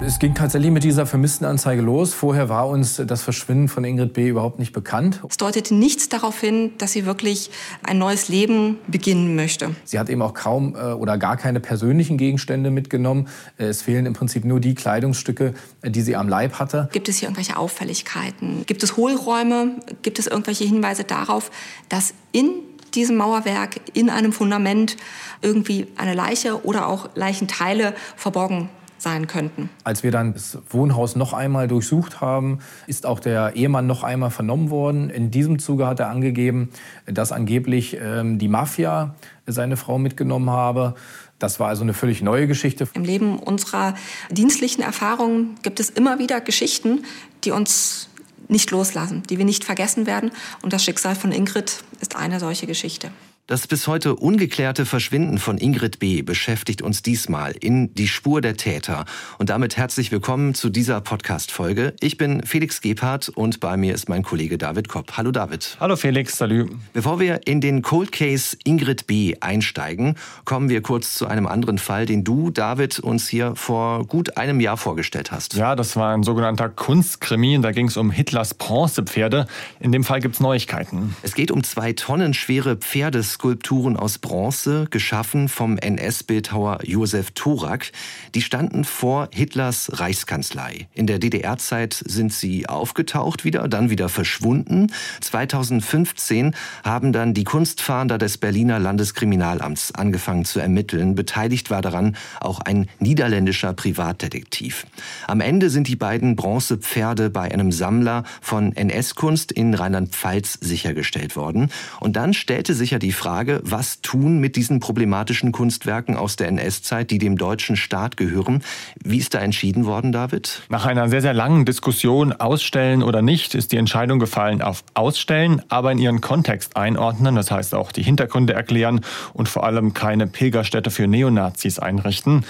Es ging tatsächlich mit dieser Vermisstenanzeige los. Vorher war uns das Verschwinden von Ingrid B. überhaupt nicht bekannt. Es deutete nichts darauf hin, dass sie wirklich ein neues Leben beginnen möchte. Sie hat eben auch kaum äh, oder gar keine persönlichen Gegenstände mitgenommen. Äh, es fehlen im Prinzip nur die Kleidungsstücke, äh, die sie am Leib hatte. Gibt es hier irgendwelche Auffälligkeiten? Gibt es Hohlräume? Gibt es irgendwelche Hinweise darauf, dass in diesem Mauerwerk in einem Fundament irgendwie eine Leiche oder auch Leichenteile verborgen sein könnten. Als wir dann das Wohnhaus noch einmal durchsucht haben, ist auch der Ehemann noch einmal vernommen worden. In diesem Zuge hat er angegeben, dass angeblich ähm, die Mafia seine Frau mitgenommen habe. Das war also eine völlig neue Geschichte. Im Leben unserer dienstlichen Erfahrungen gibt es immer wieder Geschichten, die uns nicht loslassen, die wir nicht vergessen werden. Und das Schicksal von Ingrid ist eine solche Geschichte. Das bis heute ungeklärte Verschwinden von Ingrid B. beschäftigt uns diesmal in Die Spur der Täter. Und damit herzlich willkommen zu dieser Podcast-Folge. Ich bin Felix Gebhardt und bei mir ist mein Kollege David Kopp. Hallo David. Hallo Felix, salut. Bevor wir in den Cold Case Ingrid B. einsteigen, kommen wir kurz zu einem anderen Fall, den du, David, uns hier vor gut einem Jahr vorgestellt hast. Ja, das war ein sogenannter Kunstkrimi. Da ging es um Hitlers Bronzepferde. In dem Fall gibt es Neuigkeiten. Es geht um zwei Tonnen schwere Pferdes Skulpturen aus Bronze, geschaffen vom NS-Bildhauer Josef Thorak. Die standen vor Hitlers Reichskanzlei. In der DDR-Zeit sind sie aufgetaucht wieder, dann wieder verschwunden. 2015 haben dann die Kunstfahnder des Berliner Landeskriminalamts angefangen zu ermitteln. Beteiligt war daran auch ein niederländischer Privatdetektiv. Am Ende sind die beiden Bronzepferde bei einem Sammler von NS-Kunst in Rheinland-Pfalz sichergestellt worden. Und dann stellte sich ja die Frage, Frage, was tun mit diesen problematischen Kunstwerken aus der NS-Zeit, die dem deutschen Staat gehören. Wie ist da entschieden worden, David? Nach einer sehr, sehr langen Diskussion, ausstellen oder nicht, ist die Entscheidung gefallen auf ausstellen, aber in ihren Kontext einordnen, das heißt auch die Hintergründe erklären und vor allem keine Pilgerstätte für Neonazis einrichten.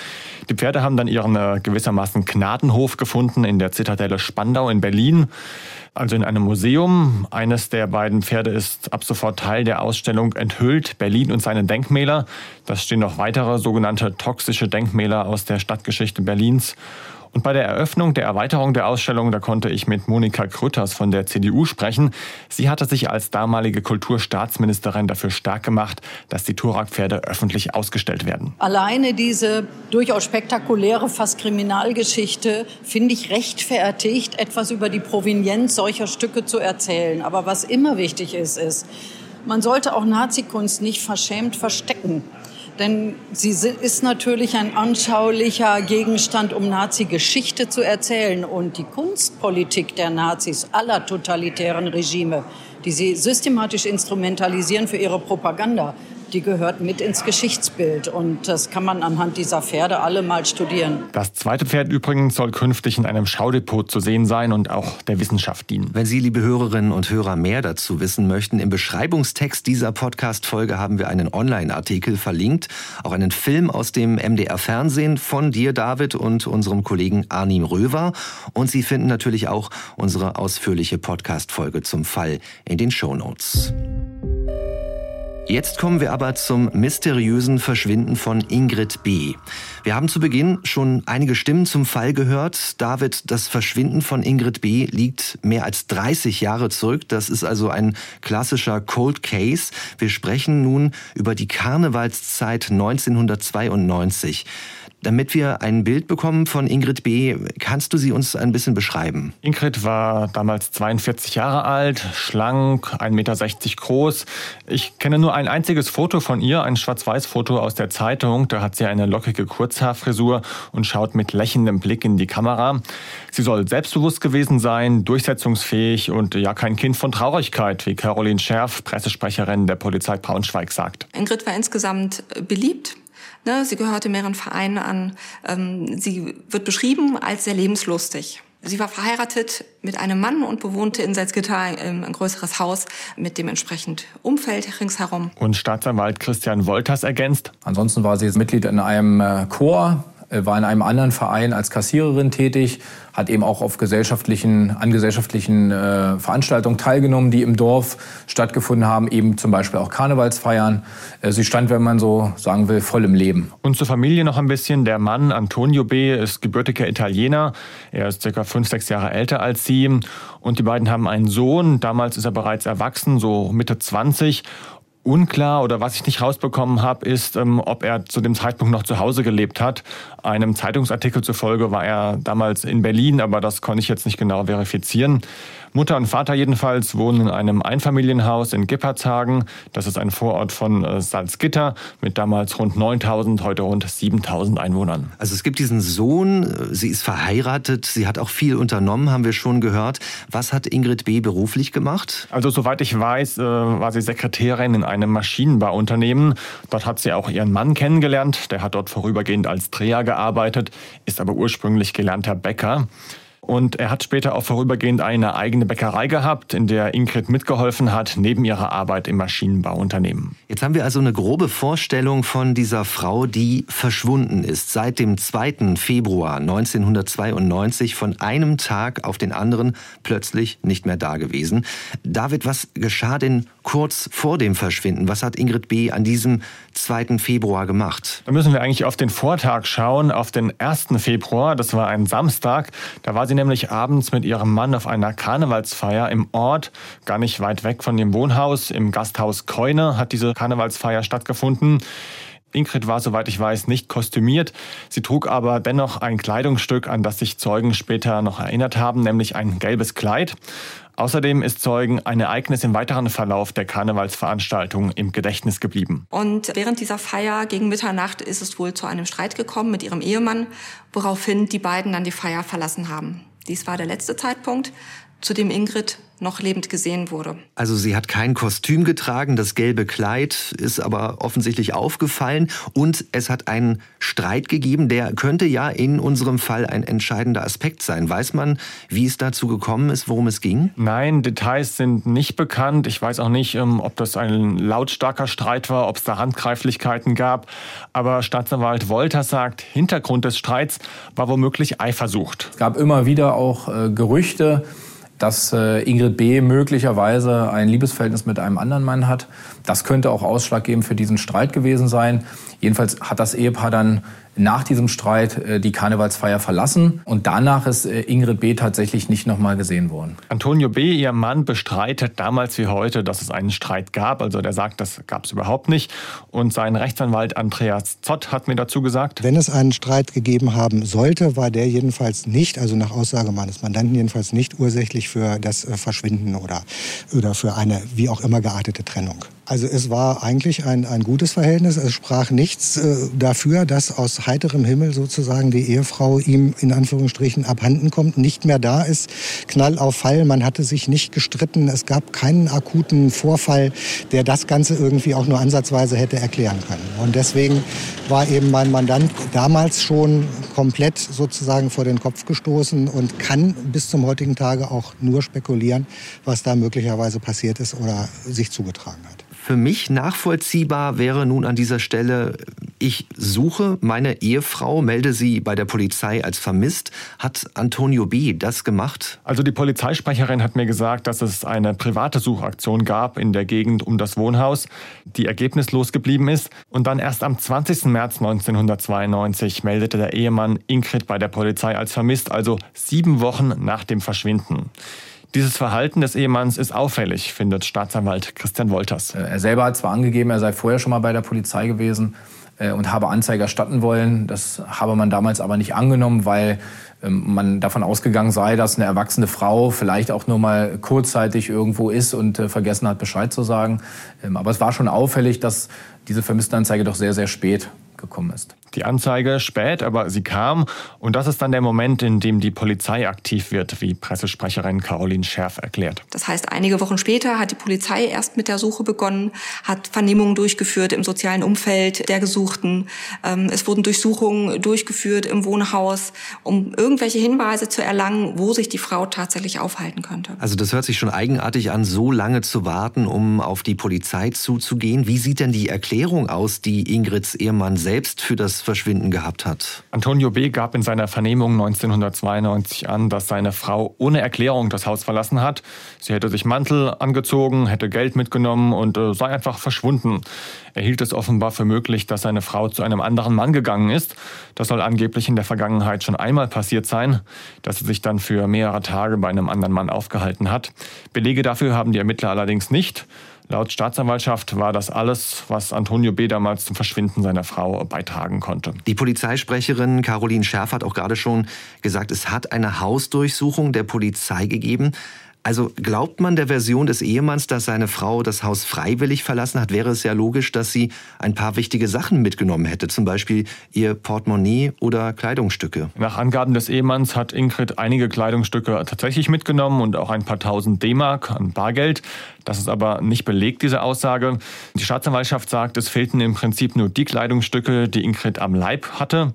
Die Pferde haben dann ihren äh, gewissermaßen Gnadenhof gefunden in der Zitadelle Spandau in Berlin also in einem Museum. Eines der beiden Pferde ist ab sofort Teil der Ausstellung Enthüllt Berlin und seine Denkmäler. Da stehen noch weitere sogenannte toxische Denkmäler aus der Stadtgeschichte Berlins. Und bei der Eröffnung der Erweiterung der Ausstellung, da konnte ich mit Monika Krütters von der CDU sprechen. Sie hatte sich als damalige Kulturstaatsministerin dafür stark gemacht, dass die Turak-Pferde öffentlich ausgestellt werden. Alleine diese durchaus spektakuläre, fast Kriminalgeschichte finde ich rechtfertigt, etwas über die Provenienz solcher Stücke zu erzählen. Aber was immer wichtig ist, ist, man sollte auch Nazikunst nicht verschämt verstecken. Denn sie ist natürlich ein anschaulicher Gegenstand, um Nazi-Geschichte zu erzählen. Und die Kunstpolitik der Nazis aller totalitären Regime, die sie systematisch instrumentalisieren für ihre Propaganda, die gehört mit ins Geschichtsbild. Und das kann man anhand dieser Pferde alle mal studieren. Das zweite Pferd übrigens soll künftig in einem Schaudepot zu sehen sein und auch der Wissenschaft dienen. Wenn Sie, liebe Hörerinnen und Hörer, mehr dazu wissen möchten, im Beschreibungstext dieser Podcast-Folge haben wir einen Online-Artikel verlinkt, auch einen Film aus dem MDR-Fernsehen von dir, David, und unserem Kollegen Arnim Röver. Und Sie finden natürlich auch unsere ausführliche Podcast-Folge zum Fall in den Show Notes. Jetzt kommen wir aber zum mysteriösen Verschwinden von Ingrid B. Wir haben zu Beginn schon einige Stimmen zum Fall gehört. David, das Verschwinden von Ingrid B liegt mehr als 30 Jahre zurück. Das ist also ein klassischer Cold Case. Wir sprechen nun über die Karnevalszeit 1992. Damit wir ein Bild bekommen von Ingrid B., kannst du sie uns ein bisschen beschreiben? Ingrid war damals 42 Jahre alt, schlank, 1,60 Meter groß. Ich kenne nur ein einziges Foto von ihr, ein Schwarz-Weiß-Foto aus der Zeitung. Da hat sie eine lockige Kurzhaarfrisur und schaut mit lächelndem Blick in die Kamera. Sie soll selbstbewusst gewesen sein, durchsetzungsfähig und ja kein Kind von Traurigkeit, wie Caroline Scherf, Pressesprecherin der Polizei Braunschweig, sagt. Ingrid war insgesamt beliebt Ne, sie gehörte mehreren Vereinen an. Ähm, sie wird beschrieben als sehr lebenslustig. Sie war verheiratet mit einem Mann und bewohnte in Salzgitter ein, ein größeres Haus mit dem entsprechend Umfeld ringsherum. Und Staatsanwalt Christian Wolters ergänzt. Ansonsten war sie Mitglied in einem äh, Chor war in einem anderen Verein als Kassiererin tätig, hat eben auch auf gesellschaftlichen, an gesellschaftlichen äh, Veranstaltungen teilgenommen, die im Dorf stattgefunden haben, eben zum Beispiel auch Karnevalsfeiern. Äh, sie stand, wenn man so sagen will, voll im Leben. Und zur Familie noch ein bisschen. Der Mann Antonio B. ist gebürtiger Italiener. Er ist circa fünf, sechs Jahre älter als sie. Und die beiden haben einen Sohn. Damals ist er bereits erwachsen, so Mitte 20 unklar oder was ich nicht rausbekommen habe, ist, ähm, ob er zu dem Zeitpunkt noch zu Hause gelebt hat. Einem Zeitungsartikel zufolge war er damals in Berlin, aber das konnte ich jetzt nicht genau verifizieren. Mutter und Vater jedenfalls wohnen in einem Einfamilienhaus in Gippertshagen. Das ist ein Vorort von äh, Salzgitter mit damals rund 9000, heute rund 7000 Einwohnern. Also es gibt diesen Sohn, sie ist verheiratet, sie hat auch viel unternommen, haben wir schon gehört. Was hat Ingrid B. beruflich gemacht? Also soweit ich weiß, äh, war sie Sekretärin in einem Maschinenbauunternehmen. Dort hat sie auch ihren Mann kennengelernt. Der hat dort vorübergehend als Dreher gearbeitet, ist aber ursprünglich gelernter Bäcker. Und er hat später auch vorübergehend eine eigene Bäckerei gehabt, in der Ingrid mitgeholfen hat, neben ihrer Arbeit im Maschinenbauunternehmen. Jetzt haben wir also eine grobe Vorstellung von dieser Frau, die verschwunden ist. Seit dem 2. Februar 1992 von einem Tag auf den anderen plötzlich nicht mehr da gewesen. David, was geschah denn kurz vor dem Verschwinden? Was hat Ingrid B. an diesem 2. Februar gemacht? Da müssen wir eigentlich auf den Vortag schauen, auf den 1. Februar. Das war ein Samstag. Da war sie nämlich abends mit ihrem Mann auf einer Karnevalsfeier im Ort, gar nicht weit weg von dem Wohnhaus, im Gasthaus Keune hat diese Karnevalsfeier stattgefunden. Ingrid war, soweit ich weiß, nicht kostümiert. Sie trug aber dennoch ein Kleidungsstück, an das sich Zeugen später noch erinnert haben, nämlich ein gelbes Kleid. Außerdem ist Zeugen ein Ereignis im weiteren Verlauf der Karnevalsveranstaltung im Gedächtnis geblieben. Und während dieser Feier gegen Mitternacht ist es wohl zu einem Streit gekommen mit ihrem Ehemann, woraufhin die beiden dann die Feier verlassen haben. Dies war der letzte Zeitpunkt, zu dem Ingrid noch lebend gesehen wurde. Also sie hat kein Kostüm getragen, das gelbe Kleid ist aber offensichtlich aufgefallen und es hat einen Streit gegeben, der könnte ja in unserem Fall ein entscheidender Aspekt sein. Weiß man, wie es dazu gekommen ist, worum es ging? Nein, Details sind nicht bekannt. Ich weiß auch nicht, ähm, ob das ein lautstarker Streit war, ob es da Handgreiflichkeiten gab. Aber Staatsanwalt Wolter sagt, Hintergrund des Streits war womöglich Eifersucht. Es gab immer wieder auch äh, Gerüchte, dass äh, Ingrid B. möglicherweise ein Liebesverhältnis mit einem anderen Mann hat. Das könnte auch ausschlaggebend für diesen Streit gewesen sein. Jedenfalls hat das Ehepaar dann nach diesem Streit äh, die Karnevalsfeier verlassen und danach ist äh, Ingrid B. tatsächlich nicht nochmal gesehen worden. Antonio B., ihr Mann, bestreitet damals wie heute, dass es einen Streit gab. Also der sagt, das gab es überhaupt nicht. Und sein Rechtsanwalt Andreas Zott hat mir dazu gesagt, wenn es einen Streit gegeben haben sollte, war der jedenfalls nicht, also nach Aussage meines Mandanten jedenfalls nicht ursächlich für das äh, Verschwinden oder, oder für eine wie auch immer geartete Trennung. Also es war eigentlich ein, ein gutes Verhältnis. Es sprach nichts äh, dafür, dass aus heiterem Himmel sozusagen die Ehefrau ihm in Anführungsstrichen abhanden kommt, nicht mehr da ist. Knall auf Fall, man hatte sich nicht gestritten. Es gab keinen akuten Vorfall, der das Ganze irgendwie auch nur ansatzweise hätte erklären können. Und deswegen war eben mein Mandant damals schon komplett sozusagen vor den Kopf gestoßen und kann bis zum heutigen Tage auch nur spekulieren, was da möglicherweise passiert ist oder sich zugetragen hat. Für mich nachvollziehbar wäre nun an dieser Stelle, ich suche meine Ehefrau, melde sie bei der Polizei als vermisst. Hat Antonio B. das gemacht? Also die Polizeisprecherin hat mir gesagt, dass es eine private Suchaktion gab in der Gegend um das Wohnhaus, die ergebnislos geblieben ist. Und dann erst am 20. März 1992 meldete der Ehemann Ingrid bei der Polizei als vermisst, also sieben Wochen nach dem Verschwinden. Dieses Verhalten des Ehemanns ist auffällig, findet Staatsanwalt Christian Wolters. Äh, er selber hat zwar angegeben, er sei vorher schon mal bei der Polizei gewesen äh, und habe Anzeige erstatten wollen. Das habe man damals aber nicht angenommen, weil ähm, man davon ausgegangen sei, dass eine erwachsene Frau vielleicht auch nur mal kurzzeitig irgendwo ist und äh, vergessen hat, Bescheid zu sagen. Ähm, aber es war schon auffällig, dass diese Vermisstenanzeige doch sehr, sehr spät gekommen ist. Die Anzeige spät, aber sie kam. Und das ist dann der Moment, in dem die Polizei aktiv wird, wie Pressesprecherin Caroline Scherf erklärt. Das heißt, einige Wochen später hat die Polizei erst mit der Suche begonnen, hat Vernehmungen durchgeführt im sozialen Umfeld der Gesuchten. Ähm, es wurden Durchsuchungen durchgeführt im Wohnhaus, um irgendwelche Hinweise zu erlangen, wo sich die Frau tatsächlich aufhalten könnte. Also das hört sich schon eigenartig an, so lange zu warten, um auf die Polizei zuzugehen. Wie sieht denn die Erklärung aus, die Ingrids Ehemann selbst für das Verschwinden gehabt hat. Antonio B. gab in seiner Vernehmung 1992 an, dass seine Frau ohne Erklärung das Haus verlassen hat. Sie hätte sich Mantel angezogen, hätte Geld mitgenommen und äh, sei einfach verschwunden. Er hielt es offenbar für möglich, dass seine Frau zu einem anderen Mann gegangen ist. Das soll angeblich in der Vergangenheit schon einmal passiert sein, dass sie sich dann für mehrere Tage bei einem anderen Mann aufgehalten hat. Belege dafür haben die Ermittler allerdings nicht. Laut Staatsanwaltschaft war das alles, was Antonio B. damals zum Verschwinden seiner Frau beitragen konnte. Die Polizeisprecherin Caroline Scherf hat auch gerade schon gesagt, es hat eine Hausdurchsuchung der Polizei gegeben. Also glaubt man der Version des Ehemanns, dass seine Frau das Haus freiwillig verlassen hat, wäre es ja logisch, dass sie ein paar wichtige Sachen mitgenommen hätte, zum Beispiel ihr Portemonnaie oder Kleidungsstücke. Nach Angaben des Ehemanns hat Ingrid einige Kleidungsstücke tatsächlich mitgenommen und auch ein paar tausend D-Mark an Bargeld. Das ist aber nicht belegt, diese Aussage. Die Staatsanwaltschaft sagt, es fehlten im Prinzip nur die Kleidungsstücke, die Ingrid am Leib hatte.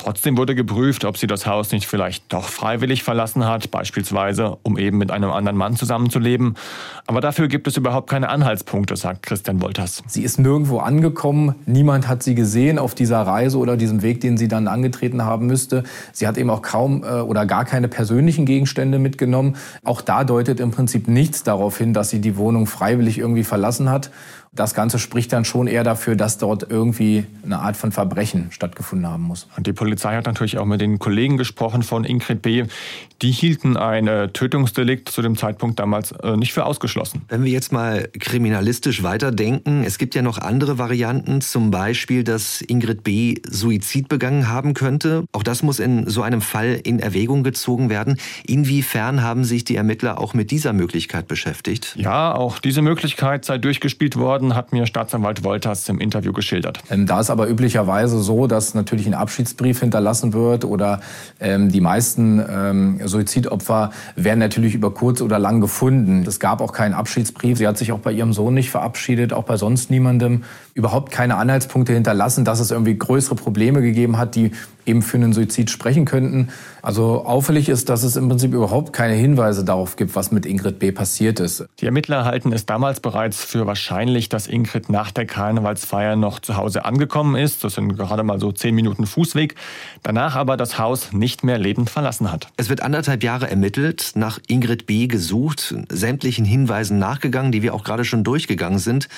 Trotzdem wurde geprüft, ob sie das Haus nicht vielleicht doch freiwillig verlassen hat, beispielsweise um eben mit einem anderen Mann zusammenzuleben. Aber dafür gibt es überhaupt keine Anhaltspunkte, sagt Christian Wolters. Sie ist nirgendwo angekommen, niemand hat sie gesehen auf dieser Reise oder diesem Weg, den sie dann angetreten haben müsste. Sie hat eben auch kaum äh, oder gar keine persönlichen Gegenstände mitgenommen. Auch da deutet im Prinzip nichts darauf hin, dass sie die Wohnung freiwillig irgendwie verlassen hat. Das Ganze spricht dann schon eher dafür, dass dort irgendwie eine Art von Verbrechen stattgefunden haben muss. Und die Polizei hat natürlich auch mit den Kollegen gesprochen von Ingrid B. Die hielten ein äh, Tötungsdelikt zu dem Zeitpunkt damals äh, nicht für ausgeschlossen. Wenn wir jetzt mal kriminalistisch weiterdenken, es gibt ja noch andere Varianten, zum Beispiel, dass Ingrid B. Suizid begangen haben könnte. Auch das muss in so einem Fall in Erwägung gezogen werden. Inwiefern haben sich die Ermittler auch mit dieser Möglichkeit beschäftigt? Ja, auch diese Möglichkeit sei durchgespielt worden worden, hat mir Staatsanwalt Wolters im Interview geschildert. Ähm, da ist aber üblicherweise so, dass natürlich ein Abschiedsbrief hinterlassen wird oder ähm, die meisten ähm, Suizidopfer werden natürlich über kurz oder lang gefunden. Es gab auch keinen Abschiedsbrief. Sie hat sich auch bei ihrem Sohn nicht verabschiedet, auch bei sonst niemandem. Überhaupt keine Anhaltspunkte hinterlassen, dass es irgendwie größere Probleme gegeben hat, die eben für einen Suizid sprechen könnten. Also auffällig ist, dass es im Prinzip überhaupt keine Hinweise darauf gibt, was mit Ingrid B. passiert ist. Die Ermittler halten es damals bereits für wahrscheinlich, dass Ingrid nach der Karnevalsfeier noch zu Hause angekommen ist. Das sind gerade mal so zehn Minuten Fußweg. Danach aber das Haus nicht mehr lebend verlassen hat. Es wird anderthalb Jahre ermittelt, nach Ingrid B. gesucht, sämtlichen Hinweisen nachgegangen, die wir auch gerade schon durchgegangen sind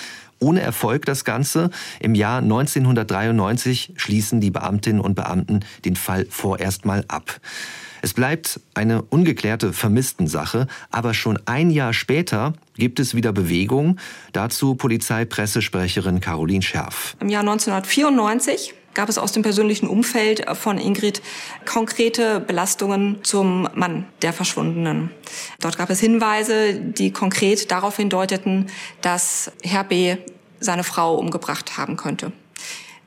ohne Erfolg das Ganze. Im Jahr 1993 schließen die Beamtinnen und Beamten den Fall vorerst mal ab. Es bleibt eine ungeklärte Vermisstensache, aber schon ein Jahr später gibt es wieder Bewegung. Dazu Polizeipressesprecherin Caroline Scherf. Im Jahr 1994 gab es aus dem persönlichen Umfeld von Ingrid konkrete Belastungen zum Mann der Verschwundenen. Dort gab es Hinweise, die konkret darauf hindeuteten, dass Herr B. seine Frau umgebracht haben könnte.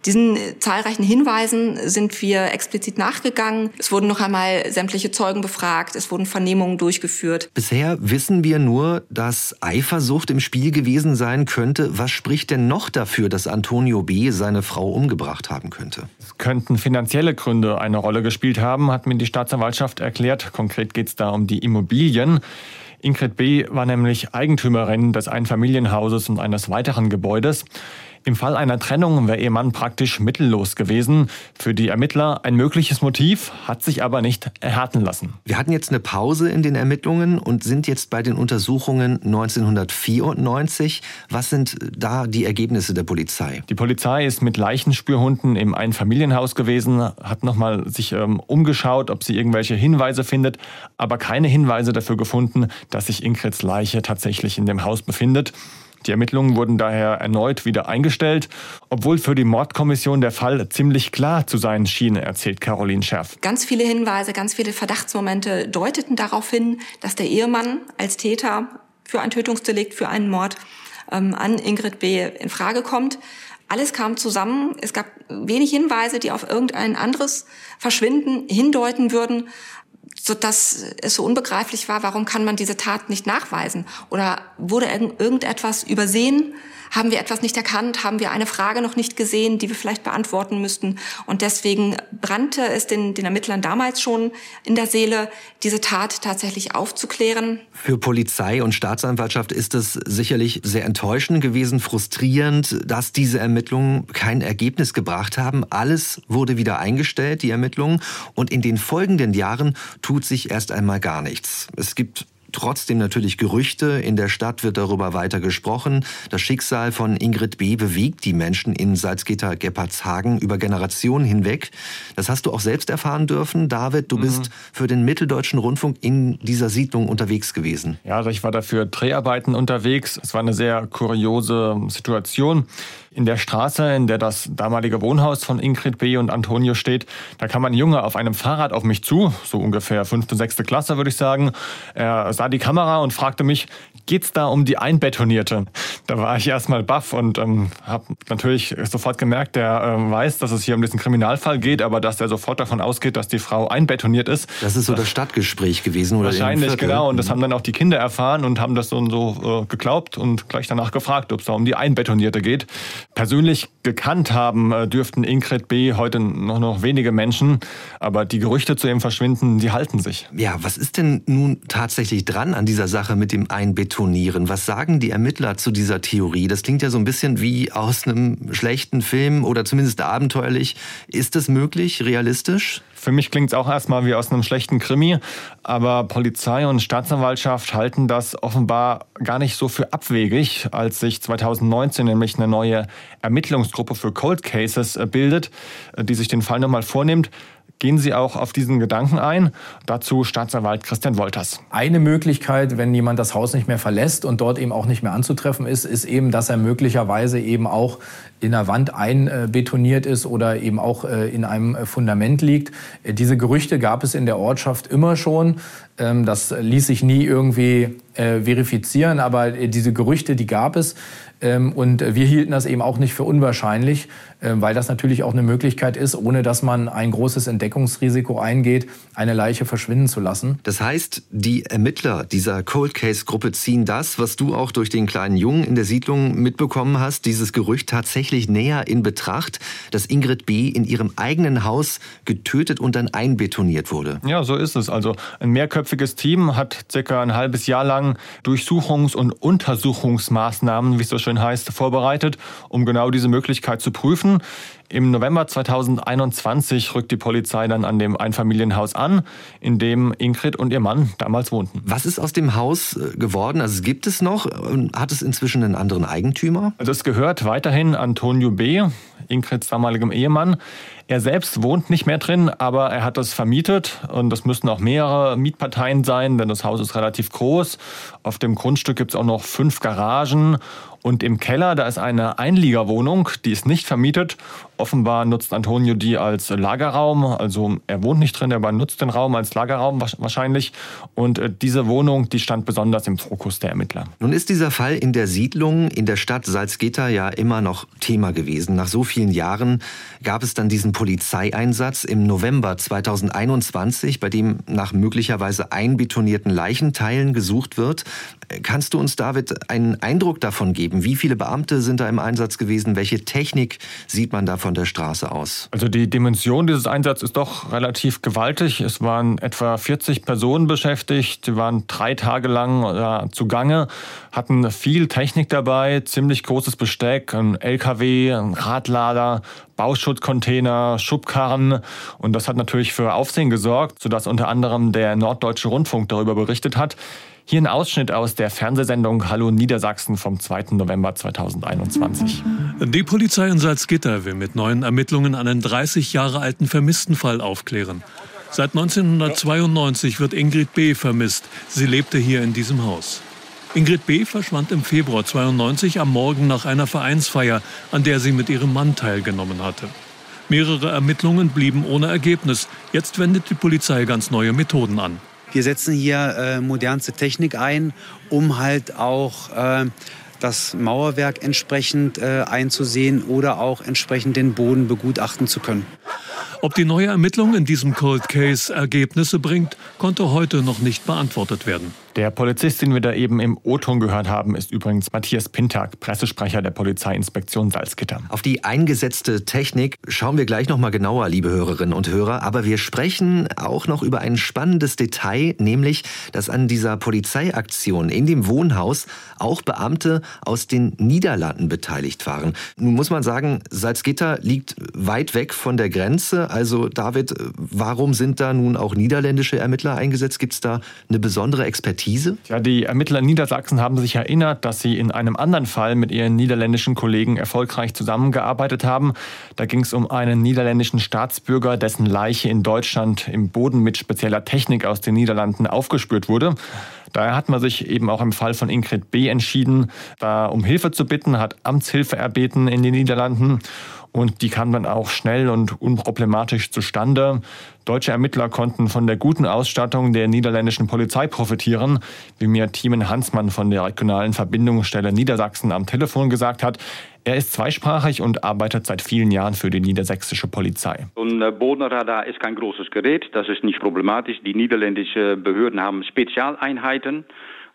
Diesen zahlreichen Hinweisen sind wir explizit nachgegangen. Es wurden noch einmal sämtliche Zeugen befragt, es wurden Vernehmungen durchgeführt. Bisher wissen wir nur, dass Eifersucht im Spiel gewesen sein könnte. Was spricht denn noch dafür, dass Antonio B. seine Frau umgebracht haben könnte? Es könnten finanzielle Gründe eine Rolle gespielt haben, hat mir die Staatsanwaltschaft erklärt. Konkret geht es da um die Immobilien. Ingrid B. war nämlich Eigentümerin des Einfamilienhauses und eines weiteren Gebäudes. Im Fall einer Trennung wäre ihr Mann praktisch mittellos gewesen. Für die Ermittler ein mögliches Motiv, hat sich aber nicht erhärten lassen. Wir hatten jetzt eine Pause in den Ermittlungen und sind jetzt bei den Untersuchungen 1994. Was sind da die Ergebnisse der Polizei? Die Polizei ist mit Leichenspürhunden im Einfamilienhaus gewesen, hat nochmal sich ähm, umgeschaut, ob sie irgendwelche Hinweise findet, aber keine Hinweise dafür gefunden, dass sich Ingrids Leiche tatsächlich in dem Haus befindet. Die Ermittlungen wurden daher erneut wieder eingestellt, obwohl für die Mordkommission der Fall ziemlich klar zu sein schien, erzählt Caroline Scherf. Ganz viele Hinweise, ganz viele Verdachtsmomente deuteten darauf hin, dass der Ehemann als Täter für ein Tötungsdelikt, für einen Mord ähm, an Ingrid B. in Frage kommt. Alles kam zusammen. Es gab wenig Hinweise, die auf irgendein anderes Verschwinden hindeuten würden. Sodass es so unbegreiflich war, warum kann man diese Tat nicht nachweisen? Oder wurde irgendetwas übersehen? Haben wir etwas nicht erkannt? Haben wir eine Frage noch nicht gesehen, die wir vielleicht beantworten müssten? Und deswegen brannte es den, den Ermittlern damals schon in der Seele, diese Tat tatsächlich aufzuklären. Für Polizei und Staatsanwaltschaft ist es sicherlich sehr enttäuschend gewesen, frustrierend, dass diese Ermittlungen kein Ergebnis gebracht haben. Alles wurde wieder eingestellt, die Ermittlungen. Und in den folgenden Jahren tut sich erst einmal gar nichts. Es gibt trotzdem natürlich Gerüchte. In der Stadt wird darüber weiter gesprochen. Das Schicksal von Ingrid B. bewegt die Menschen in Salzgitter-Geppardshagen über Generationen hinweg. Das hast du auch selbst erfahren dürfen. David, du mhm. bist für den Mitteldeutschen Rundfunk in dieser Siedlung unterwegs gewesen. Ja, also ich war dafür Dreharbeiten unterwegs. Es war eine sehr kuriose Situation in der Straße, in der das damalige Wohnhaus von Ingrid B. und Antonio steht, da kam ein Junge auf einem Fahrrad auf mich zu, so ungefähr fünfte, sechste Klasse würde ich sagen. Er sah die Kamera und fragte mich, geht's da um die Einbetonierte? Da war ich erstmal baff und ähm, habe natürlich sofort gemerkt, der äh, weiß, dass es hier um diesen Kriminalfall geht, aber dass er sofort davon ausgeht, dass die Frau einbetoniert ist. Das ist so das Stadtgespräch gewesen, oder? Wahrscheinlich, genau. Und das haben dann auch die Kinder erfahren und haben das so und so äh, geglaubt und gleich danach gefragt, ob es da um die Einbetonierte geht. Persönlich gekannt haben äh, dürften Ingrid B. heute noch, noch wenige Menschen, aber die Gerüchte zu ihrem Verschwinden, die halten sich. Ja, was ist denn nun tatsächlich dran an dieser Sache mit dem Einbetonieren? Was sagen die Ermittler zu dieser Theorie? Das klingt ja so ein bisschen wie aus einem schlechten Film oder zumindest abenteuerlich. Ist das möglich, realistisch? Für mich klingt es auch erstmal wie aus einem schlechten Krimi, aber Polizei und Staatsanwaltschaft halten das offenbar gar nicht so für abwegig, als sich 2019 nämlich eine neue Ermittlungsgruppe für Cold Cases äh, bildet, äh, die sich den Fall nochmal vornimmt. Gehen Sie auch auf diesen Gedanken ein? Dazu Staatsanwalt Christian Wolters. Eine Möglichkeit, wenn jemand das Haus nicht mehr verlässt und dort eben auch nicht mehr anzutreffen ist, ist eben, dass er möglicherweise eben auch in der Wand einbetoniert ist oder eben auch äh, in einem Fundament liegt. Äh, diese Gerüchte gab es in der Ortschaft immer schon. Ähm, das ließ sich nie irgendwie äh, verifizieren, aber diese Gerüchte, die gab es. Ähm, und wir hielten das eben auch nicht für unwahrscheinlich, weil das natürlich auch eine Möglichkeit ist, ohne dass man ein großes Entdeckungsrisiko eingeht, eine Leiche verschwinden zu lassen. Das heißt, die Ermittler dieser Cold Case Gruppe ziehen das, was du auch durch den kleinen Jungen in der Siedlung mitbekommen hast, dieses Gerücht tatsächlich näher in Betracht, dass Ingrid B. in ihrem eigenen Haus getötet und dann einbetoniert wurde. Ja, so ist es. Also ein mehrköpfiges Team hat circa ein halbes Jahr lang Durchsuchungs- und Untersuchungsmaßnahmen, wie es so schön heißt, vorbereitet, um genau diese Möglichkeit zu prüfen. Im November 2021 rückt die Polizei dann an dem Einfamilienhaus an, in dem Ingrid und ihr Mann damals wohnten. Was ist aus dem Haus äh, geworden? Also gibt es noch? Hat es inzwischen einen anderen Eigentümer? Also es gehört weiterhin Antonio B., Ingrids damaligem Ehemann. Er selbst wohnt nicht mehr drin, aber er hat das vermietet und das müssten auch mehrere Mietparteien sein, denn das Haus ist relativ groß. Auf dem Grundstück gibt es auch noch fünf Garagen und im Keller, da ist eine Einliegerwohnung, die ist nicht vermietet. Offenbar nutzt Antonio die als Lagerraum. Also er wohnt nicht drin, er nutzt den Raum als Lagerraum wahrscheinlich. Und äh, diese Wohnung, die stand besonders im Fokus der Ermittler. Nun ist dieser Fall in der Siedlung in der Stadt Salzgitter ja immer noch Thema gewesen. Nach so vielen Jahren gab es dann diesen Polizeieinsatz im November 2021, bei dem nach möglicherweise einbetonierten Leichenteilen gesucht wird. Kannst du uns, David, einen Eindruck davon geben? Wie viele Beamte sind da im Einsatz gewesen? Welche Technik sieht man da von der Straße aus? Also die Dimension dieses Einsatzes ist doch relativ gewaltig. Es waren etwa 40 Personen beschäftigt. Sie waren drei Tage lang äh, zugange, hatten viel Technik dabei, ziemlich großes Besteck, ein LKW, ein Radlader, Bauschutzcontainer, Schubkarren. Und das hat natürlich für Aufsehen gesorgt, sodass unter anderem der Norddeutsche Rundfunk darüber berichtet hat. Hier ein Ausschnitt aus der Fernsehsendung Hallo Niedersachsen vom 2. November 2021. Die Polizei in Salzgitter will mit neuen Ermittlungen einen 30 Jahre alten Vermisstenfall aufklären. Seit 1992 wird Ingrid B. vermisst. Sie lebte hier in diesem Haus. Ingrid B. verschwand im Februar 92 am Morgen nach einer Vereinsfeier, an der sie mit ihrem Mann teilgenommen hatte. Mehrere Ermittlungen blieben ohne Ergebnis. Jetzt wendet die Polizei ganz neue Methoden an. Wir setzen hier äh, modernste Technik ein, um halt auch äh, das Mauerwerk entsprechend äh, einzusehen oder auch entsprechend den Boden begutachten zu können. Ob die neue Ermittlung in diesem Cold Case Ergebnisse bringt, konnte heute noch nicht beantwortet werden. Der Polizist, den wir da eben im O-Ton gehört haben, ist übrigens Matthias Pintag, Pressesprecher der Polizeiinspektion Salzgitter. Auf die eingesetzte Technik schauen wir gleich noch mal genauer, liebe Hörerinnen und Hörer. Aber wir sprechen auch noch über ein spannendes Detail, nämlich, dass an dieser Polizeiaktion in dem Wohnhaus auch Beamte aus den Niederlanden beteiligt waren. Nun muss man sagen, Salzgitter liegt weit weg von der Grenze. Also David, warum sind da nun auch niederländische Ermittler eingesetzt? Gibt es da eine besondere Expertise? Ja, die Ermittler in Niedersachsen haben sich erinnert, dass sie in einem anderen Fall mit ihren niederländischen Kollegen erfolgreich zusammengearbeitet haben. Da ging es um einen niederländischen Staatsbürger, dessen Leiche in Deutschland im Boden mit spezieller Technik aus den Niederlanden aufgespürt wurde. Daher hat man sich eben auch im Fall von Ingrid B. entschieden, da um Hilfe zu bitten, hat Amtshilfe erbeten in den Niederlanden. Und die kam dann auch schnell und unproblematisch zustande. Deutsche Ermittler konnten von der guten Ausstattung der niederländischen Polizei profitieren, wie mir Thiemen Hansmann von der regionalen Verbindungsstelle Niedersachsen am Telefon gesagt hat. Er ist zweisprachig und arbeitet seit vielen Jahren für die niedersächsische Polizei. Ein Bodenradar ist kein großes Gerät, das ist nicht problematisch. Die niederländischen Behörden haben Spezialeinheiten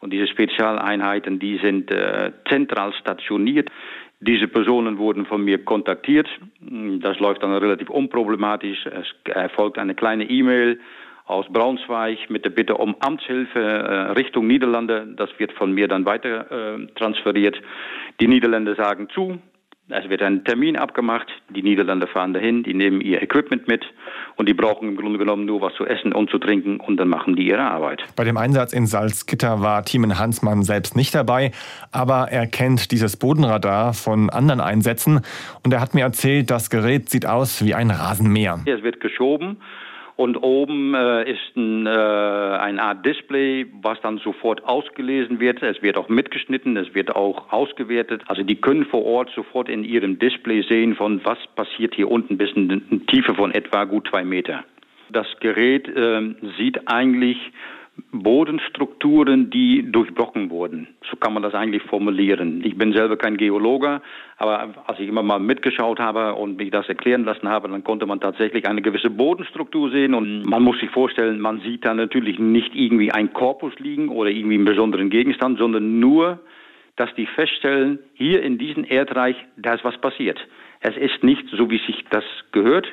und diese Spezialeinheiten, die sind äh, zentral stationiert. Diese Personen wurden von mir kontaktiert. Das läuft dann relativ unproblematisch. Es erfolgt eine kleine E-Mail aus Braunschweig mit der Bitte um Amtshilfe äh, Richtung Niederlande. Das wird von mir dann weiter transferiert. Die Niederländer sagen zu, es wird ein Termin abgemacht, die Niederländer fahren dahin, die nehmen ihr Equipment mit und die brauchen im Grunde genommen nur was zu essen und zu trinken und dann machen die ihre Arbeit. Bei dem Einsatz in Salzgitter war Thiemen Hansmann selbst nicht dabei, aber er kennt dieses Bodenradar von anderen Einsätzen und er hat mir erzählt, das Gerät sieht aus wie ein Rasenmäher. Es wird geschoben und oben äh, ist ein, äh, eine Art Display, was dann sofort ausgelesen wird. Es wird auch mitgeschnitten, es wird auch ausgewertet. Also die können vor Ort sofort in ihrem Display sehen, von was passiert hier unten bis in eine Tiefe von etwa gut zwei Meter. Das Gerät äh, sieht eigentlich Bodenstrukturen, die durchbrochen wurden. So kann man das eigentlich formulieren. Ich bin selber kein Geologe, aber als ich immer mal mitgeschaut habe und mich das erklären lassen habe, dann konnte man tatsächlich eine gewisse Bodenstruktur sehen und man muss sich vorstellen, man sieht da natürlich nicht irgendwie ein Korpus liegen oder irgendwie einen besonderen Gegenstand, sondern nur, dass die feststellen, hier in diesem Erdreich, da ist was passiert. Es ist nicht so, wie sich das gehört,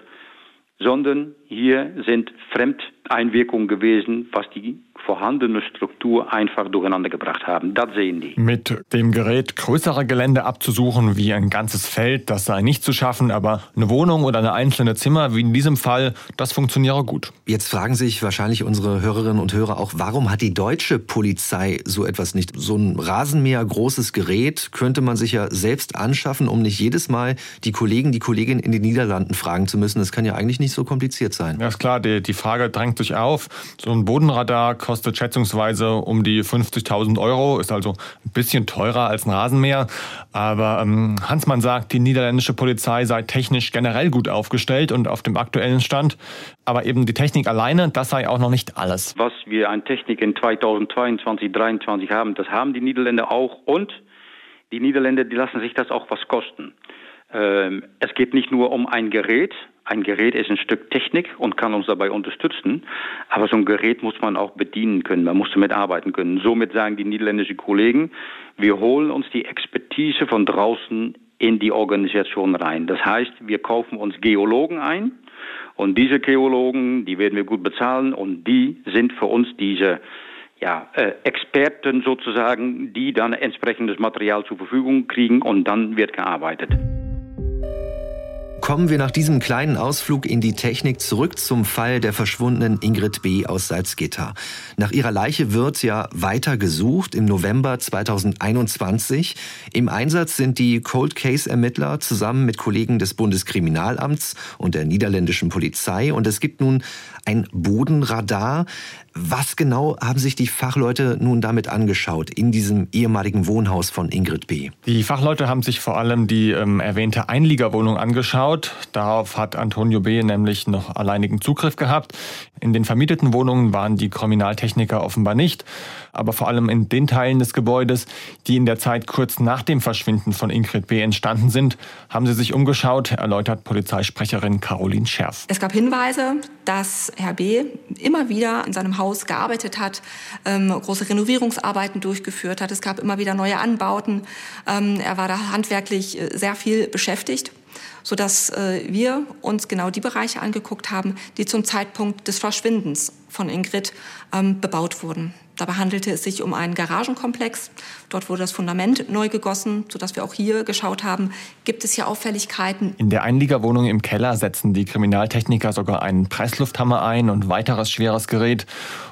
sondern hier sind Fremdeinwirkungen gewesen, was die vorhandene Struktur einfach durcheinander gebracht haben. Das sehen die. Mit dem Gerät größere Gelände abzusuchen, wie ein ganzes Feld, das sei nicht zu schaffen, aber eine Wohnung oder eine einzelne Zimmer, wie in diesem Fall, das funktioniere gut. Jetzt fragen sich wahrscheinlich unsere Hörerinnen und Hörer auch, warum hat die deutsche Polizei so etwas nicht? So ein Rasenmäher großes Gerät könnte man sich ja selbst anschaffen, um nicht jedes Mal die Kollegen, die Kolleginnen in den Niederlanden fragen zu müssen. Das kann ja eigentlich nicht so kompliziert sein. Ja, ist klar, die, die Frage drängt sich auf. So ein Bodenradar kostet kostet schätzungsweise um die 50.000 Euro, ist also ein bisschen teurer als ein Rasenmäher. Aber ähm, Hansmann sagt, die niederländische Polizei sei technisch generell gut aufgestellt und auf dem aktuellen Stand. Aber eben die Technik alleine, das sei auch noch nicht alles. Was wir an Technik in 2022, 2023 haben, das haben die Niederländer auch. Und die Niederländer, die lassen sich das auch was kosten. Ähm, es geht nicht nur um ein Gerät, ein Gerät ist ein Stück Technik und kann uns dabei unterstützen, aber so ein Gerät muss man auch bedienen können, man muss damit arbeiten können. Somit sagen die niederländischen Kollegen, wir holen uns die Expertise von draußen in die Organisation rein. Das heißt, wir kaufen uns Geologen ein und diese Geologen, die werden wir gut bezahlen und die sind für uns diese ja, äh, Experten sozusagen, die dann entsprechendes Material zur Verfügung kriegen und dann wird gearbeitet. Kommen wir nach diesem kleinen Ausflug in die Technik zurück zum Fall der verschwundenen Ingrid B. aus Salzgitter. Nach ihrer Leiche wird ja weiter gesucht im November 2021. Im Einsatz sind die Cold Case Ermittler zusammen mit Kollegen des Bundeskriminalamts und der niederländischen Polizei und es gibt nun ein Bodenradar. Was genau haben sich die Fachleute nun damit angeschaut in diesem ehemaligen Wohnhaus von Ingrid B? Die Fachleute haben sich vor allem die ähm, erwähnte Einliegerwohnung angeschaut. Darauf hat Antonio B. nämlich noch alleinigen Zugriff gehabt. In den vermieteten Wohnungen waren die Kriminaltechniker offenbar nicht, aber vor allem in den Teilen des Gebäudes, die in der Zeit kurz nach dem Verschwinden von Ingrid B. entstanden sind, haben sie sich umgeschaut, erläutert Polizeisprecherin Caroline Scherf. Es gab Hinweise, dass Herr B. immer wieder in seinem Haus gearbeitet hat, ähm, große Renovierungsarbeiten durchgeführt hat. Es gab immer wieder neue Anbauten. Ähm, er war da handwerklich äh, sehr viel beschäftigt sodass äh, wir uns genau die Bereiche angeguckt haben, die zum Zeitpunkt des Verschwindens von Ingrid ähm, bebaut wurden. Dabei handelte es sich um einen Garagenkomplex. Dort wurde das Fundament neu gegossen, sodass wir auch hier geschaut haben, gibt es hier Auffälligkeiten. In der Einliegerwohnung im Keller setzen die Kriminaltechniker sogar einen Presslufthammer ein und weiteres schweres Gerät,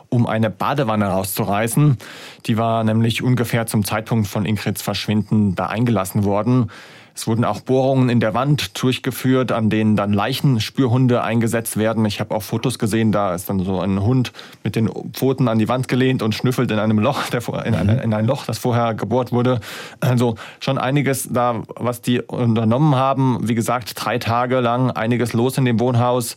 um eine Badewanne rauszureißen. Die war nämlich ungefähr zum Zeitpunkt von Ingrids Verschwinden da eingelassen worden. Es wurden auch Bohrungen in der Wand durchgeführt, an denen dann Leichenspürhunde eingesetzt werden. Ich habe auch Fotos gesehen, da ist dann so ein Hund mit den Pfoten an die Wand gelehnt und schnüffelt in einem Loch, in, ein, mhm. in ein Loch, das vorher gebohrt wurde. Also schon einiges da, was die unternommen haben. Wie gesagt, drei Tage lang einiges los in dem Wohnhaus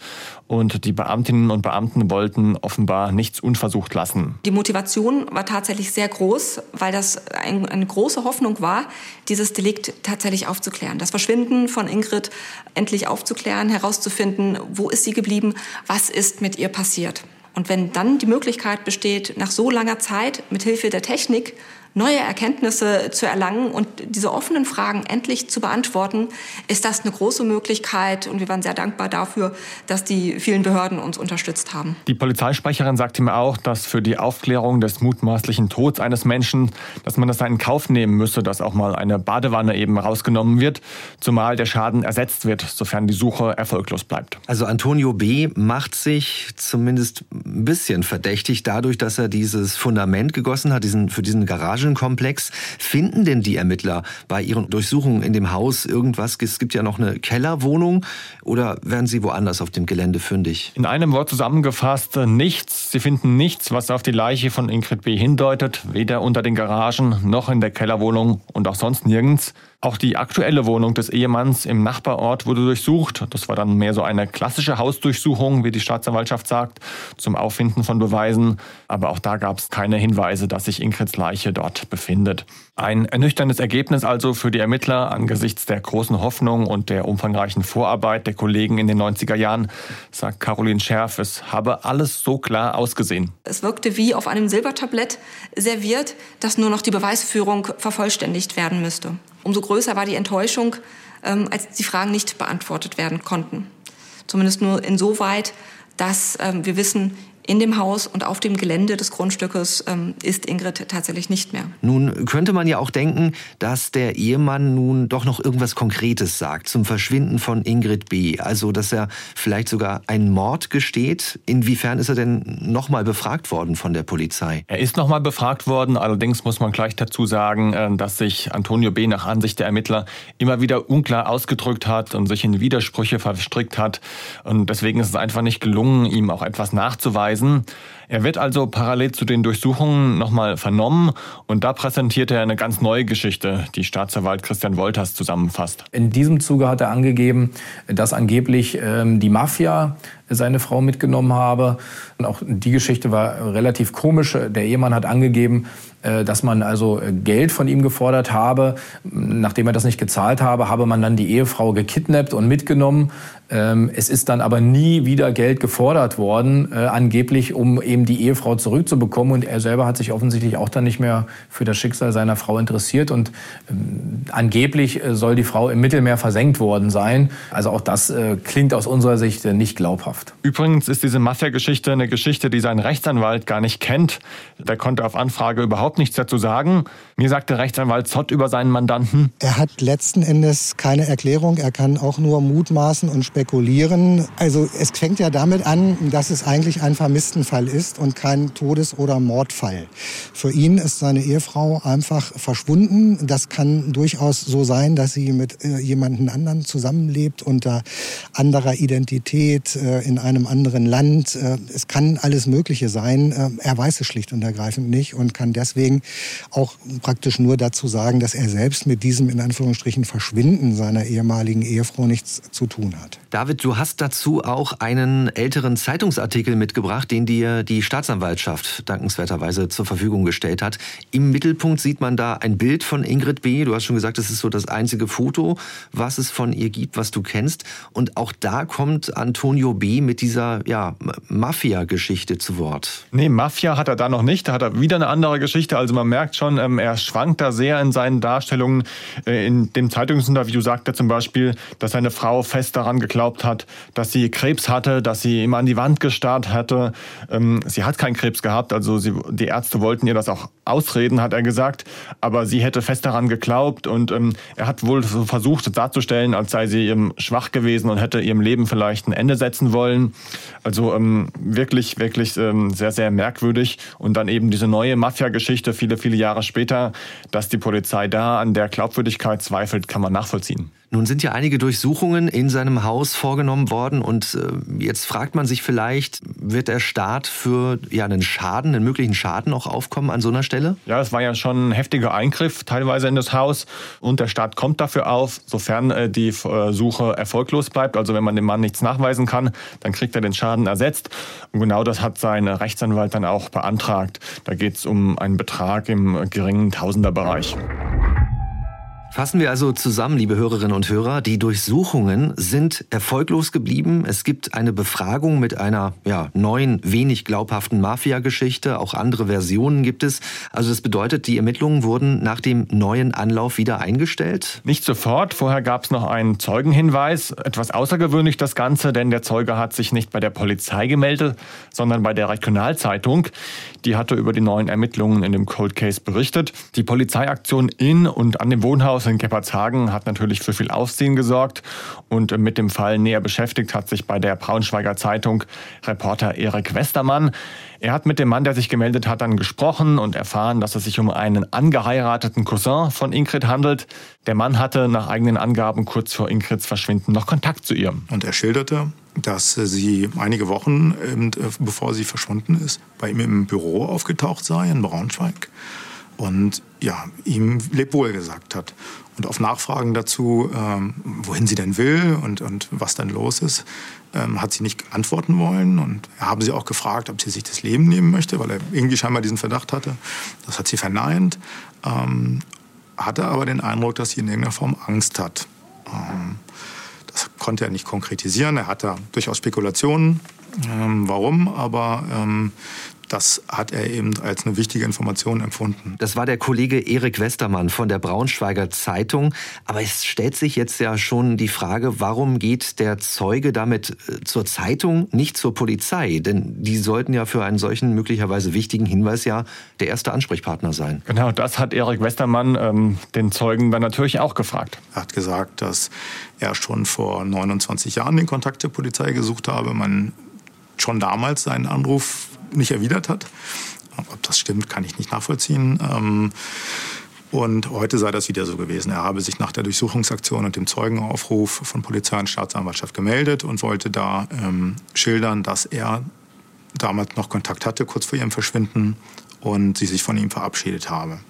und die Beamtinnen und Beamten wollten offenbar nichts unversucht lassen. Die Motivation war tatsächlich sehr groß, weil das eine große Hoffnung war, dieses Delikt tatsächlich aufzuklären. Das Verschwinden von Ingrid endlich aufzuklären, herauszufinden, wo ist sie geblieben, was ist mit ihr passiert. Und wenn dann die Möglichkeit besteht, nach so langer Zeit mit Hilfe der Technik neue Erkenntnisse zu erlangen und diese offenen Fragen endlich zu beantworten, ist das eine große Möglichkeit. Und wir waren sehr dankbar dafür, dass die vielen Behörden uns unterstützt haben. Die Polizeisprecherin sagte mir auch, dass für die Aufklärung des mutmaßlichen Todes eines Menschen, dass man das in Kauf nehmen müsse, dass auch mal eine Badewanne eben rausgenommen wird, zumal der Schaden ersetzt wird, sofern die Suche erfolglos bleibt. Also Antonio B. macht sich zumindest ein bisschen verdächtig dadurch, dass er dieses Fundament gegossen hat, diesen, für diesen Garage Garagenkomplex. Finden denn die Ermittler bei ihren Durchsuchungen in dem Haus irgendwas? Es gibt ja noch eine Kellerwohnung oder werden sie woanders auf dem Gelände fündig? In einem Wort zusammengefasst, nichts. Sie finden nichts, was auf die Leiche von Ingrid B. hindeutet, weder unter den Garagen noch in der Kellerwohnung und auch sonst nirgends. Auch die aktuelle Wohnung des Ehemanns im Nachbarort wurde durchsucht. Das war dann mehr so eine klassische Hausdurchsuchung, wie die Staatsanwaltschaft sagt, zum Auffinden von Beweisen. Aber auch da gab es keine Hinweise, dass sich Ingrids Leiche dort befindet. Ein ernüchterndes Ergebnis also für die Ermittler angesichts der großen Hoffnung und der umfangreichen Vorarbeit der Kollegen in den 90er Jahren, sagt Caroline Scherf. Es habe alles so klar ausgesehen. Es wirkte wie auf einem Silbertablett serviert, dass nur noch die Beweisführung vervollständigt werden müsste. Umso größer war die Enttäuschung, ähm, als die Fragen nicht beantwortet werden konnten. Zumindest nur insoweit, dass ähm, wir wissen, in dem Haus und auf dem Gelände des Grundstückes ähm, ist Ingrid tatsächlich nicht mehr. Nun könnte man ja auch denken, dass der Ehemann nun doch noch irgendwas Konkretes sagt zum Verschwinden von Ingrid B. Also, dass er vielleicht sogar einen Mord gesteht. Inwiefern ist er denn nochmal befragt worden von der Polizei? Er ist nochmal befragt worden. Allerdings muss man gleich dazu sagen, äh, dass sich Antonio B. nach Ansicht der Ermittler immer wieder unklar ausgedrückt hat und sich in Widersprüche verstrickt hat. Und deswegen ist es einfach nicht gelungen, ihm auch etwas nachzuweisen Hinweisen. Er wird also parallel zu den Durchsuchungen nochmal vernommen und da präsentiert er eine ganz neue Geschichte, die Staatsanwalt Christian Wolters zusammenfasst. In diesem Zuge hat er angegeben, dass angeblich ähm, die Mafia seine Frau mitgenommen habe. Und auch die Geschichte war relativ komisch. Der Ehemann hat angegeben, dass man also äh, Geld von ihm gefordert habe. Nachdem er das nicht gezahlt habe, habe man dann die Ehefrau gekidnappt und mitgenommen. Ähm, es ist dann aber nie wieder Geld gefordert worden, äh, angeblich, um eben die Ehefrau zurückzubekommen. Und er selber hat sich offensichtlich auch dann nicht mehr für das Schicksal seiner Frau interessiert. Und ähm, angeblich soll die Frau im Mittelmeer versenkt worden sein. Also auch das klingt aus unserer Sicht nicht glaubhaft. Übrigens ist diese Mafia-Geschichte eine Geschichte, die sein Rechtsanwalt gar nicht kennt. Der konnte auf Anfrage überhaupt überhaupt nichts dazu sagen. Mir sagte Rechtsanwalt Zott über seinen Mandanten. Er hat letzten Endes keine Erklärung. Er kann auch nur mutmaßen und spekulieren. Also es fängt ja damit an, dass es eigentlich ein Vermisstenfall ist und kein Todes- oder Mordfall. Für ihn ist seine Ehefrau einfach verschwunden. Das kann durchaus so sein, dass sie mit äh, jemandem anderen zusammenlebt unter anderer Identität, äh, in einem anderen Land. Äh, es kann alles Mögliche sein. Äh, er weiß es schlicht und ergreifend nicht und kann deswegen auch praktisch nur dazu sagen, dass er selbst mit diesem in Anführungsstrichen Verschwinden seiner ehemaligen Ehefrau nichts zu tun hat. David, du hast dazu auch einen älteren Zeitungsartikel mitgebracht, den dir die Staatsanwaltschaft dankenswerterweise zur Verfügung gestellt hat. Im Mittelpunkt sieht man da ein Bild von Ingrid B. Du hast schon gesagt, das ist so das einzige Foto, was es von ihr gibt, was du kennst. Und auch da kommt Antonio B. mit dieser ja, Mafia-Geschichte zu Wort. Nee, Mafia hat er da noch nicht. Da hat er wieder eine andere Geschichte. Also man merkt schon, ähm, er schwankt da sehr in seinen Darstellungen. Äh, in dem Zeitungsinterview sagt er zum Beispiel, dass seine Frau fest daran geglaubt hat, dass sie Krebs hatte, dass sie immer an die Wand gestarrt hatte. Ähm, sie hat keinen Krebs gehabt, also sie, die Ärzte wollten ihr das auch ausreden, hat er gesagt. Aber sie hätte fest daran geglaubt und ähm, er hat wohl so versucht darzustellen, als sei sie ihm schwach gewesen und hätte ihrem Leben vielleicht ein Ende setzen wollen. Also ähm, wirklich, wirklich ähm, sehr, sehr merkwürdig. Und dann eben diese neue Mafia-Geschichte viele, viele Jahre später, dass die Polizei da an der Glaubwürdigkeit zweifelt, kann man nachvollziehen. Nun sind ja einige Durchsuchungen in seinem Haus vorgenommen worden und äh, jetzt fragt man sich vielleicht, wird der Staat für ja, einen Schaden, einen möglichen Schaden auch aufkommen an so einer Stelle? Ja, es war ja schon ein heftiger Eingriff teilweise in das Haus und der Staat kommt dafür auf, sofern äh, die äh, Suche erfolglos bleibt. Also wenn man dem Mann nichts nachweisen kann, dann kriegt er den Schaden ersetzt. Und genau das hat sein Rechtsanwalt dann auch beantragt. Da geht es um einen Betrag im geringen Tausenderbereich. Fassen wir also zusammen, liebe Hörerinnen und Hörer, die Durchsuchungen sind erfolglos geblieben. Es gibt eine Befragung mit einer ja, neuen, wenig glaubhaften Mafia-Geschichte. Auch andere Versionen gibt es. Also das bedeutet, die Ermittlungen wurden nach dem neuen Anlauf wieder eingestellt? Nicht sofort. Vorher gab es noch einen Zeugenhinweis. Etwas außergewöhnlich das Ganze, denn der Zeuge hat sich nicht bei der Polizei gemeldet, sondern bei der Regionalzeitung. Die hatte über die neuen Ermittlungen in dem Cold Case berichtet. Die Polizeiaktion in und an dem Wohnhaus in Keppershagen hat natürlich für viel Aufsehen gesorgt und mit dem Fall näher beschäftigt hat sich bei der Braunschweiger Zeitung Reporter Erik Westermann. Er hat mit dem Mann, der sich gemeldet hat, dann gesprochen und erfahren, dass es sich um einen angeheirateten Cousin von Ingrid handelt. Der Mann hatte nach eigenen Angaben kurz vor Ingrids Verschwinden noch Kontakt zu ihr. Und er schilderte, dass sie einige Wochen, bevor sie verschwunden ist, bei ihm im Büro aufgetaucht sei in Braunschweig und ja, ihm Lebwohl gesagt hat. Und auf Nachfragen dazu, ähm, wohin sie denn will und, und was dann los ist, ähm, hat sie nicht antworten wollen. Und haben sie auch gefragt, ob sie sich das Leben nehmen möchte, weil er irgendwie scheinbar diesen Verdacht hatte. Das hat sie verneint. Ähm, hatte aber den Eindruck, dass sie in irgendeiner Form Angst hat. Ähm, das konnte er nicht konkretisieren. Er hatte durchaus Spekulationen, ähm, warum, aber ähm, das hat er eben als eine wichtige Information empfunden. Das war der Kollege Erik Westermann von der Braunschweiger Zeitung. Aber es stellt sich jetzt ja schon die Frage, warum geht der Zeuge damit äh, zur Zeitung, nicht zur Polizei? Denn die sollten ja für einen solchen möglicherweise wichtigen Hinweis ja der erste Ansprechpartner sein. Genau, das hat Erik Westermann ähm, den Zeugen dann natürlich auch gefragt. Er hat gesagt, dass er schon vor 29 Jahren den Kontakt zur Polizei gesucht habe. Man schon damals seinen Anruf nicht erwidert hat. Ob das stimmt, kann ich nicht nachvollziehen. Ähm, und heute sei das wieder so gewesen. Er habe sich nach der Durchsuchungsaktion und dem Zeugenaufruf von Polizei und Staatsanwaltschaft gemeldet und wollte da ähm, schildern, dass er damals noch Kontakt hatte, kurz vor ihrem Verschwinden, und sie sich von ihm verabschiedet habe.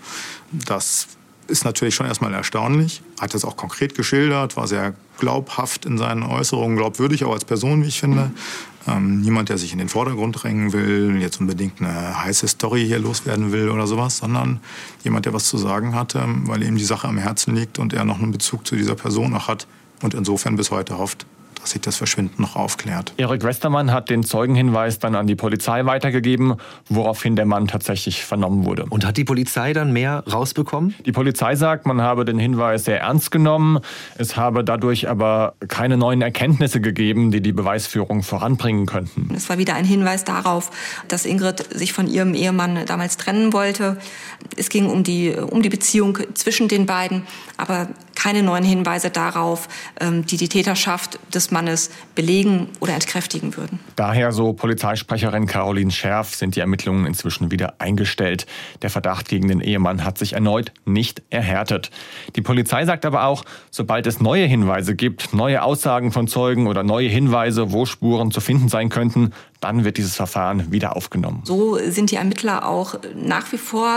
Das ist natürlich schon erstmal erstaunlich. Hat das auch konkret geschildert, war sehr glaubhaft in seinen Äußerungen, glaubwürdig auch als Person, wie ich finde. Ähm, niemand, der sich in den Vordergrund drängen will, jetzt unbedingt eine heiße Story hier loswerden will oder sowas, sondern jemand, der was zu sagen hatte, weil ihm die Sache am Herzen liegt und er noch einen Bezug zu dieser Person auch hat und insofern bis heute hofft, dass sich das Verschwinden noch aufklärt. Erik Westermann hat den Zeugenhinweis dann an die Polizei weitergegeben, woraufhin der Mann tatsächlich vernommen wurde. Und hat die Polizei dann mehr rausbekommen? Die Polizei sagt, man habe den Hinweis sehr ernst genommen. Es habe dadurch aber keine neuen Erkenntnisse gegeben, die die Beweisführung voranbringen könnten. Es war wieder ein Hinweis darauf, dass Ingrid sich von ihrem Ehemann damals trennen wollte. Es ging um die, um die Beziehung zwischen den beiden, aber keine neuen Hinweise darauf, ähm, die die Täterschaft des Mannes belegen oder entkräftigen würden. Daher, so Polizeisprecherin Caroline Scherf, sind die Ermittlungen inzwischen wieder eingestellt. Der Verdacht gegen den Ehemann hat sich erneut nicht erhärtet. Die Polizei sagt aber auch, sobald es neue Hinweise gibt, neue Aussagen von Zeugen oder neue Hinweise, wo Spuren zu finden sein könnten, dann wird dieses Verfahren wieder aufgenommen. So sind die Ermittler auch nach wie vor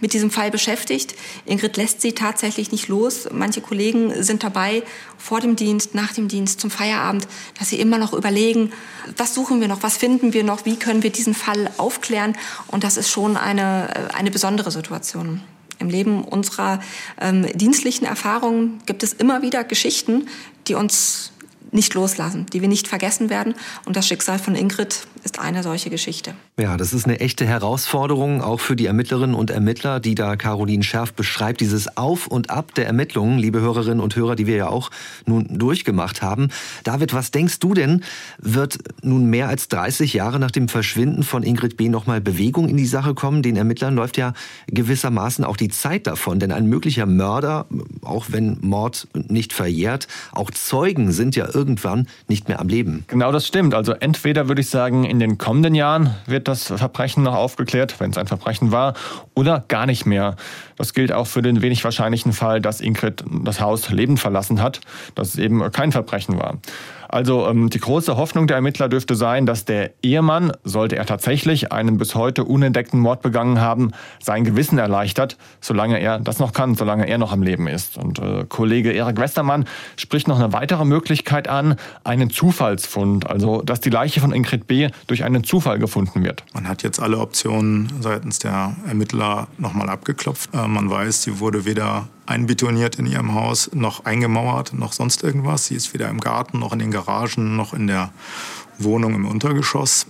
mit diesem Fall beschäftigt. Ingrid lässt sie tatsächlich nicht los. Manche Kollegen sind dabei vor dem Dienst, nach dem Dienst, zum Feierabend, dass sie immer noch überlegen, was suchen wir noch, was finden wir noch, wie können wir diesen Fall aufklären. Und das ist schon eine, eine besondere Situation. Im Leben unserer ähm, dienstlichen Erfahrungen gibt es immer wieder Geschichten, die uns nicht loslassen, die wir nicht vergessen werden. Und das Schicksal von Ingrid ist eine solche Geschichte. Ja, das ist eine echte Herausforderung, auch für die Ermittlerinnen und Ermittler, die da Caroline Schärf beschreibt. Dieses Auf und Ab der Ermittlungen, liebe Hörerinnen und Hörer, die wir ja auch nun durchgemacht haben. David, was denkst du denn, wird nun mehr als 30 Jahre nach dem Verschwinden von Ingrid B. nochmal Bewegung in die Sache kommen? Den Ermittlern läuft ja gewissermaßen auch die Zeit davon, denn ein möglicher Mörder, auch wenn Mord nicht verjährt, auch Zeugen sind ja irgendwann nicht mehr am Leben. Genau das stimmt. Also entweder würde ich sagen, in den kommenden Jahren wird das Verbrechen noch aufgeklärt, wenn es ein Verbrechen war, oder gar nicht mehr. Das gilt auch für den wenig wahrscheinlichen Fall, dass Ingrid das Haus lebend verlassen hat, dass es eben kein Verbrechen war. Also ähm, die große Hoffnung der Ermittler dürfte sein, dass der Ehemann, sollte er tatsächlich einen bis heute unentdeckten Mord begangen haben, sein Gewissen erleichtert, solange er das noch kann, solange er noch am Leben ist. Und äh, Kollege Erik Westermann spricht noch eine weitere Möglichkeit an, einen Zufallsfund, also dass die Leiche von Ingrid B. durch einen Zufall gefunden wird. Man hat jetzt alle Optionen seitens der Ermittler nochmal abgeklopft. Äh, man weiß, sie wurde weder einbetoniert in ihrem Haus, noch eingemauert, noch sonst irgendwas. Sie ist weder im Garten, noch in den Garagen, noch in der Wohnung im Untergeschoss.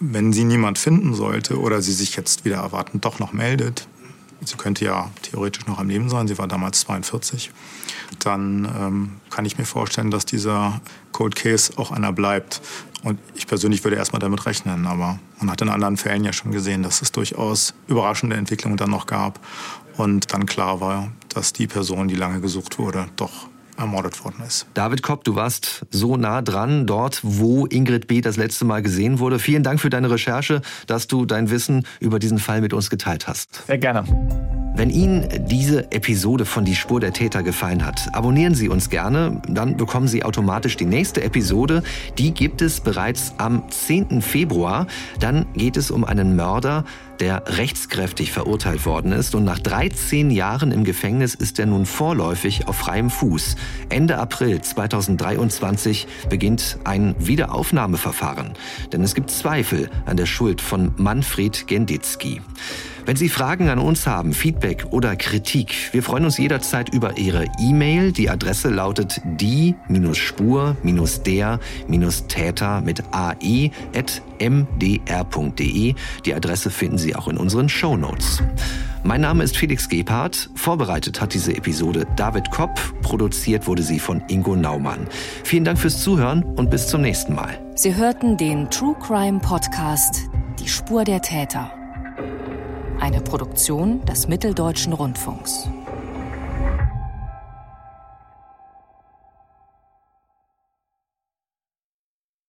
Wenn sie niemand finden sollte oder sie sich jetzt wieder erwartend doch noch meldet, sie könnte ja theoretisch noch am Leben sein, sie war damals 42, dann ähm, kann ich mir vorstellen, dass dieser Cold Case auch einer bleibt. Und ich persönlich würde erstmal damit rechnen, aber man hat in anderen Fällen ja schon gesehen, dass es durchaus überraschende Entwicklungen dann noch gab und dann klar war, dass die Person, die lange gesucht wurde, doch ermordet worden ist. David Kopp, du warst so nah dran, dort, wo Ingrid B. das letzte Mal gesehen wurde. Vielen Dank für deine Recherche, dass du dein Wissen über diesen Fall mit uns geteilt hast. Sehr gerne. Wenn Ihnen diese Episode von Die Spur der Täter gefallen hat, abonnieren Sie uns gerne, dann bekommen Sie automatisch die nächste Episode. Die gibt es bereits am 10. Februar. Dann geht es um einen Mörder, der rechtskräftig verurteilt worden ist und nach 13 Jahren im Gefängnis ist er nun vorläufig auf freiem Fuß. Ende April 2023 beginnt ein Wiederaufnahmeverfahren, denn es gibt Zweifel an der Schuld von Manfred Genditzky. Wenn Sie Fragen an uns haben, Feedback oder Kritik, wir freuen uns jederzeit über Ihre E-Mail. Die Adresse lautet die-spur-der-täter mit ae.mdr.de. Die Adresse finden Sie auch in unseren Show Notes. Mein Name ist Felix Gebhardt. Vorbereitet hat diese Episode David Kopp. Produziert wurde sie von Ingo Naumann. Vielen Dank fürs Zuhören und bis zum nächsten Mal. Sie hörten den True Crime Podcast Die Spur der Täter. Eine Produktion des Mitteldeutschen Rundfunks.